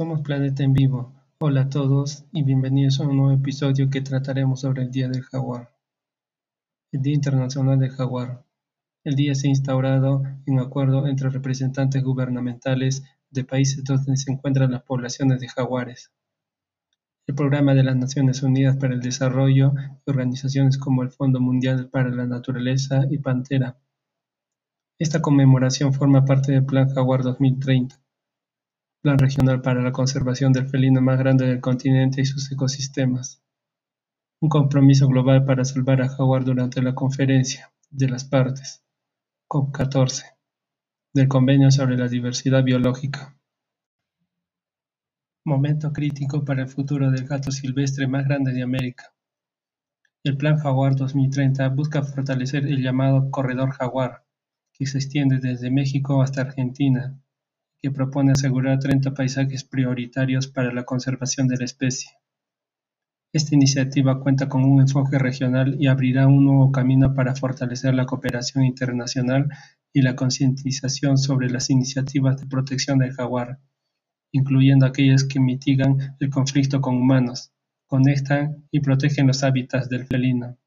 Somos Planeta en Vivo. Hola a todos y bienvenidos a un nuevo episodio que trataremos sobre el Día del Jaguar. El Día Internacional del Jaguar. El día se ha instaurado en acuerdo entre representantes gubernamentales de países donde se encuentran las poblaciones de jaguares. El Programa de las Naciones Unidas para el Desarrollo y organizaciones como el Fondo Mundial para la Naturaleza y Pantera. Esta conmemoración forma parte del Plan Jaguar 2030 Plan Regional para la Conservación del Felino más grande del continente y sus ecosistemas. Un compromiso global para salvar a jaguar durante la Conferencia de las Partes, COP14, del Convenio sobre la Diversidad Biológica. Momento crítico para el futuro del gato silvestre más grande de América. El Plan Jaguar 2030 busca fortalecer el llamado Corredor Jaguar, que se extiende desde México hasta Argentina que propone asegurar 30 paisajes prioritarios para la conservación de la especie. Esta iniciativa cuenta con un enfoque regional y abrirá un nuevo camino para fortalecer la cooperación internacional y la concientización sobre las iniciativas de protección del jaguar, incluyendo aquellas que mitigan el conflicto con humanos, conectan y protegen los hábitats del felino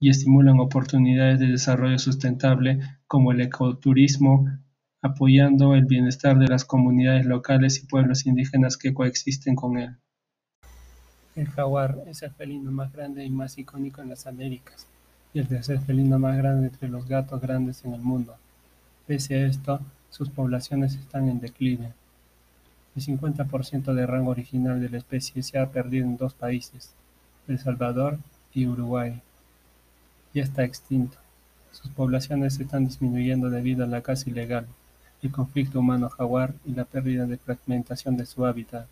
y estimulan oportunidades de desarrollo sustentable como el ecoturismo, apoyando el bienestar de las comunidades locales y pueblos indígenas que coexisten con él. El jaguar es el felino más grande y más icónico en las Américas, y el tercer felino más grande entre los gatos grandes en el mundo. Pese a esto, sus poblaciones están en declive. El 50% del rango original de la especie se ha perdido en dos países, El Salvador y Uruguay. Ya está extinto. Sus poblaciones están disminuyendo debido a la caza ilegal el conflicto humano-jaguar y la pérdida de fragmentación de su hábitat.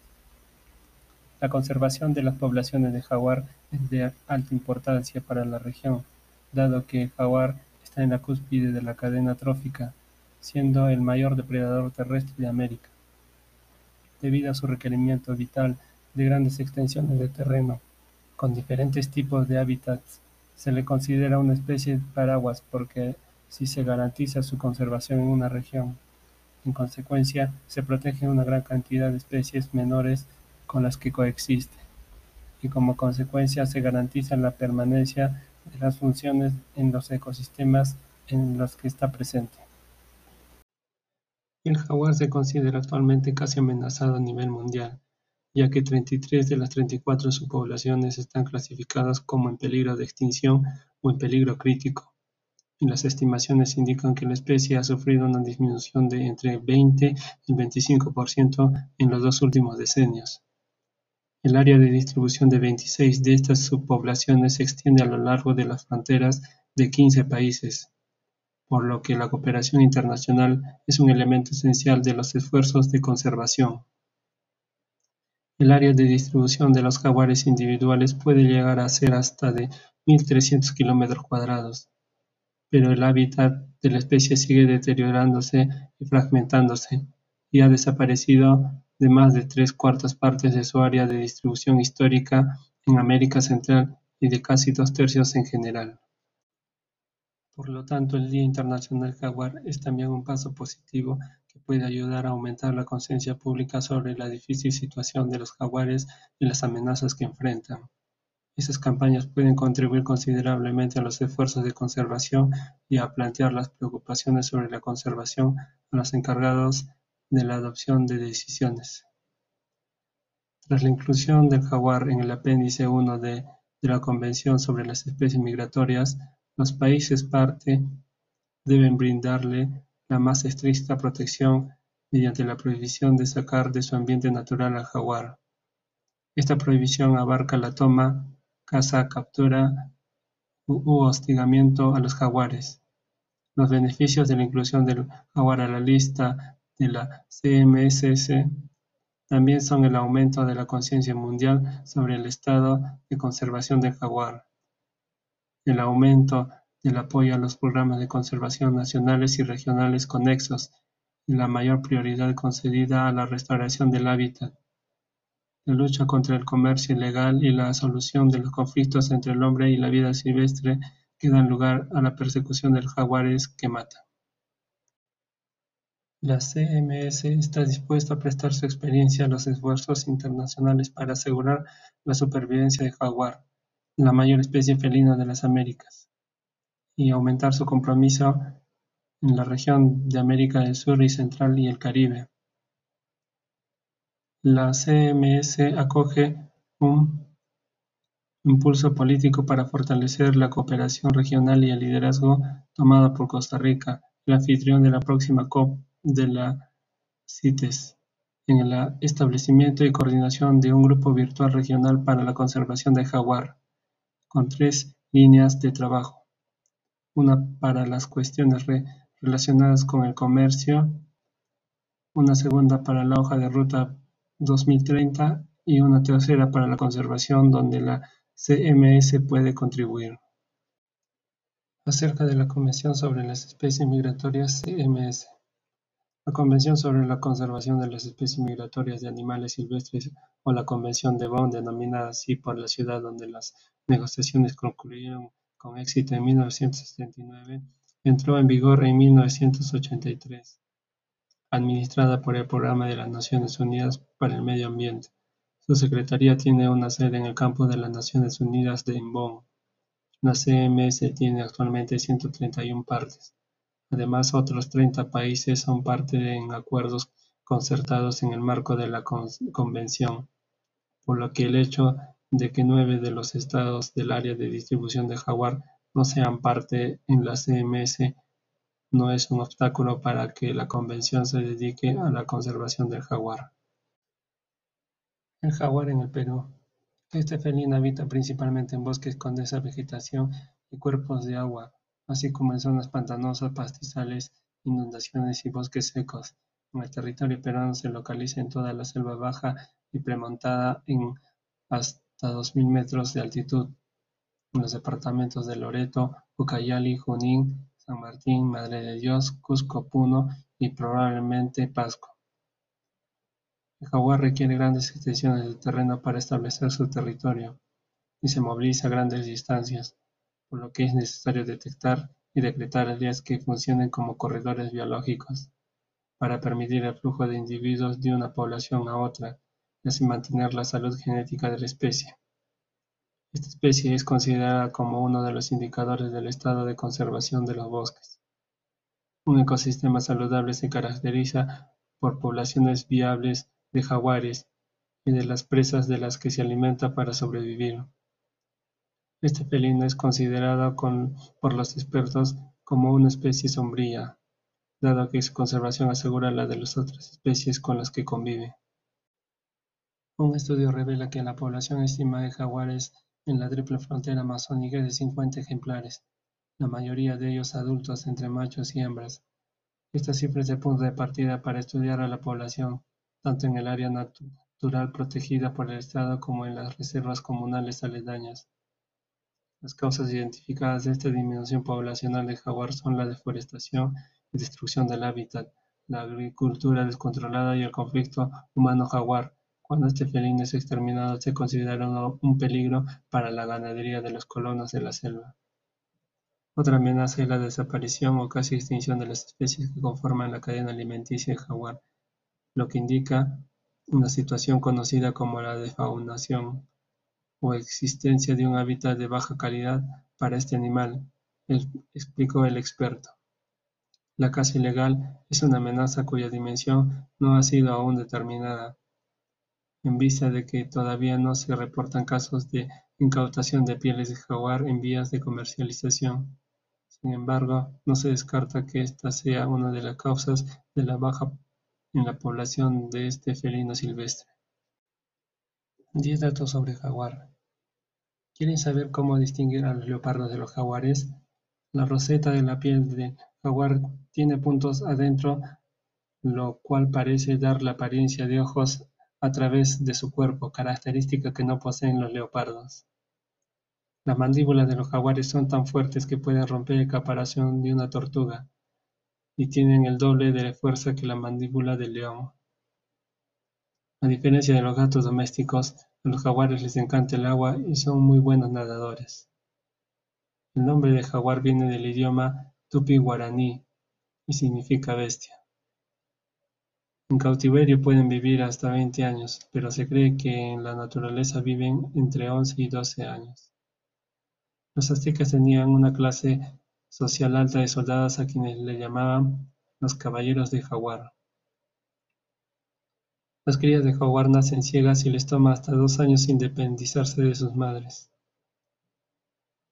La conservación de las poblaciones de jaguar es de alta importancia para la región, dado que el jaguar está en la cúspide de la cadena trófica, siendo el mayor depredador terrestre de América. Debido a su requerimiento vital de grandes extensiones de terreno, con diferentes tipos de hábitats, se le considera una especie paraguas porque si se garantiza su conservación en una región, en consecuencia, se protegen una gran cantidad de especies menores con las que coexiste, y como consecuencia se garantiza la permanencia de las funciones en los ecosistemas en los que está presente. El jaguar se considera actualmente casi amenazado a nivel mundial, ya que 33 de las 34 subpoblaciones están clasificadas como en peligro de extinción o en peligro crítico y las estimaciones indican que la especie ha sufrido una disminución de entre 20 y 25% en los dos últimos decenios. El área de distribución de 26 de estas subpoblaciones se extiende a lo largo de las fronteras de 15 países, por lo que la cooperación internacional es un elemento esencial de los esfuerzos de conservación. El área de distribución de los jaguares individuales puede llegar a ser hasta de 1.300 kilómetros cuadrados, pero el hábitat de la especie sigue deteriorándose y fragmentándose, y ha desaparecido de más de tres cuartas partes de su área de distribución histórica en América Central y de casi dos tercios en general. Por lo tanto, el Día Internacional Jaguar es también un paso positivo que puede ayudar a aumentar la conciencia pública sobre la difícil situación de los jaguares y las amenazas que enfrentan. Esas campañas pueden contribuir considerablemente a los esfuerzos de conservación y a plantear las preocupaciones sobre la conservación a los encargados de la adopción de decisiones. Tras la inclusión del jaguar en el apéndice 1 de, de la Convención sobre las especies migratorias, los países parte deben brindarle la más estricta protección mediante la prohibición de sacar de su ambiente natural al jaguar. Esta prohibición abarca la toma, caza, captura u hostigamiento a los jaguares. Los beneficios de la inclusión del jaguar a la lista de la CMSS también son el aumento de la conciencia mundial sobre el estado de conservación del jaguar, el aumento del apoyo a los programas de conservación nacionales y regionales conexos y la mayor prioridad concedida a la restauración del hábitat la lucha contra el comercio ilegal y la solución de los conflictos entre el hombre y la vida silvestre que dan lugar a la persecución de los jaguares que matan. La CMS está dispuesta a prestar su experiencia a los esfuerzos internacionales para asegurar la supervivencia de jaguar, la mayor especie felina de las Américas, y aumentar su compromiso en la región de América del Sur y Central y el Caribe. La CMS acoge un impulso político para fortalecer la cooperación regional y el liderazgo tomado por Costa Rica, el anfitrión de la próxima COP de la CITES, en el establecimiento y coordinación de un grupo virtual regional para la conservación del jaguar, con tres líneas de trabajo. Una para las cuestiones relacionadas con el comercio, una segunda para la hoja de ruta 2030 y una tercera para la conservación donde la CMS puede contribuir. Acerca de la Convención sobre las Especies Migratorias CMS. La Convención sobre la Conservación de las Especies Migratorias de Animales Silvestres o la Convención de Bonn, denominada así por la ciudad donde las negociaciones concluyeron con éxito en 1979, entró en vigor en 1983 administrada por el Programa de las Naciones Unidas para el Medio Ambiente. Su secretaría tiene una sede en el campo de las Naciones Unidas de Bonn. La CMS tiene actualmente 131 partes. Además, otros 30 países son parte en acuerdos concertados en el marco de la Convención, por lo que el hecho de que nueve de los estados del área de distribución de jaguar no sean parte en la CMS no es un obstáculo para que la Convención se dedique a la conservación del jaguar. El jaguar en el Perú. Este felino habita principalmente en bosques con densa vegetación y cuerpos de agua, así como en zonas pantanosas, pastizales, inundaciones y bosques secos. En el territorio peruano se localiza en toda la selva baja y premontada en hasta 2.000 metros de altitud, en los departamentos de Loreto, Ucayali, Junín, San Martín, Madre de Dios, Cusco, Puno y probablemente Pasco. El jaguar requiere grandes extensiones de terreno para establecer su territorio y se moviliza a grandes distancias, por lo que es necesario detectar y decretar áreas que funcionen como corredores biológicos para permitir el flujo de individuos de una población a otra y así mantener la salud genética de la especie. Esta especie es considerada como uno de los indicadores del estado de conservación de los bosques. Un ecosistema saludable se caracteriza por poblaciones viables de jaguares y de las presas de las que se alimenta para sobrevivir. Este felino es considerado por los expertos como una especie sombría, dado que su conservación asegura la de las otras especies con las que convive. Un estudio revela que la población estimada de jaguares en la triple frontera amazónica de cincuenta ejemplares, la mayoría de ellos adultos entre machos y hembras. Esta cifra es el punto de partida para estudiar a la población, tanto en el área natural protegida por el Estado como en las reservas comunales aledañas. Las causas identificadas de esta disminución poblacional de jaguar son la deforestación y destrucción del hábitat, la agricultura descontrolada y el conflicto humano-jaguar, cuando este felino es exterminado se considera un peligro para la ganadería de los colonos de la selva. Otra amenaza es la desaparición o casi extinción de las especies que conforman la cadena alimenticia del jaguar, lo que indica una situación conocida como la defaunación o existencia de un hábitat de baja calidad para este animal, explicó el experto. La caza ilegal es una amenaza cuya dimensión no ha sido aún determinada, en vista de que todavía no se reportan casos de incautación de pieles de jaguar en vías de comercialización. Sin embargo, no se descarta que esta sea una de las causas de la baja en la población de este felino silvestre. 10 datos sobre jaguar. ¿Quieren saber cómo distinguir a los leopardos de los jaguares? La roseta de la piel del jaguar tiene puntos adentro, lo cual parece dar la apariencia de ojos a través de su cuerpo, característica que no poseen los leopardos. Las mandíbulas de los jaguares son tan fuertes que pueden romper el caparazón de una tortuga, y tienen el doble de fuerza que la mandíbula del león. A diferencia de los gatos domésticos, a los jaguares les encanta el agua y son muy buenos nadadores. El nombre de jaguar viene del idioma tupi-guaraní y significa bestia. En cautiverio pueden vivir hasta 20 años, pero se cree que en la naturaleza viven entre 11 y 12 años. Los aztecas tenían una clase social alta de soldados a quienes le llamaban los caballeros de jaguar. Las crías de jaguar nacen ciegas y les toma hasta dos años independizarse de sus madres.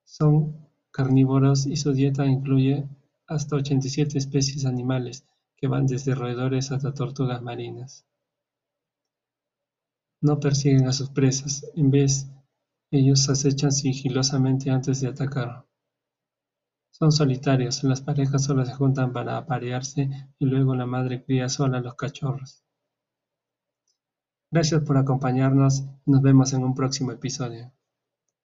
Son carnívoros y su dieta incluye hasta 87 especies animales, que van desde roedores hasta tortugas marinas. No persiguen a sus presas, en vez ellos acechan sigilosamente antes de atacar. Son solitarios, las parejas solo se juntan para aparearse y luego la madre cría sola a los cachorros. Gracias por acompañarnos nos vemos en un próximo episodio.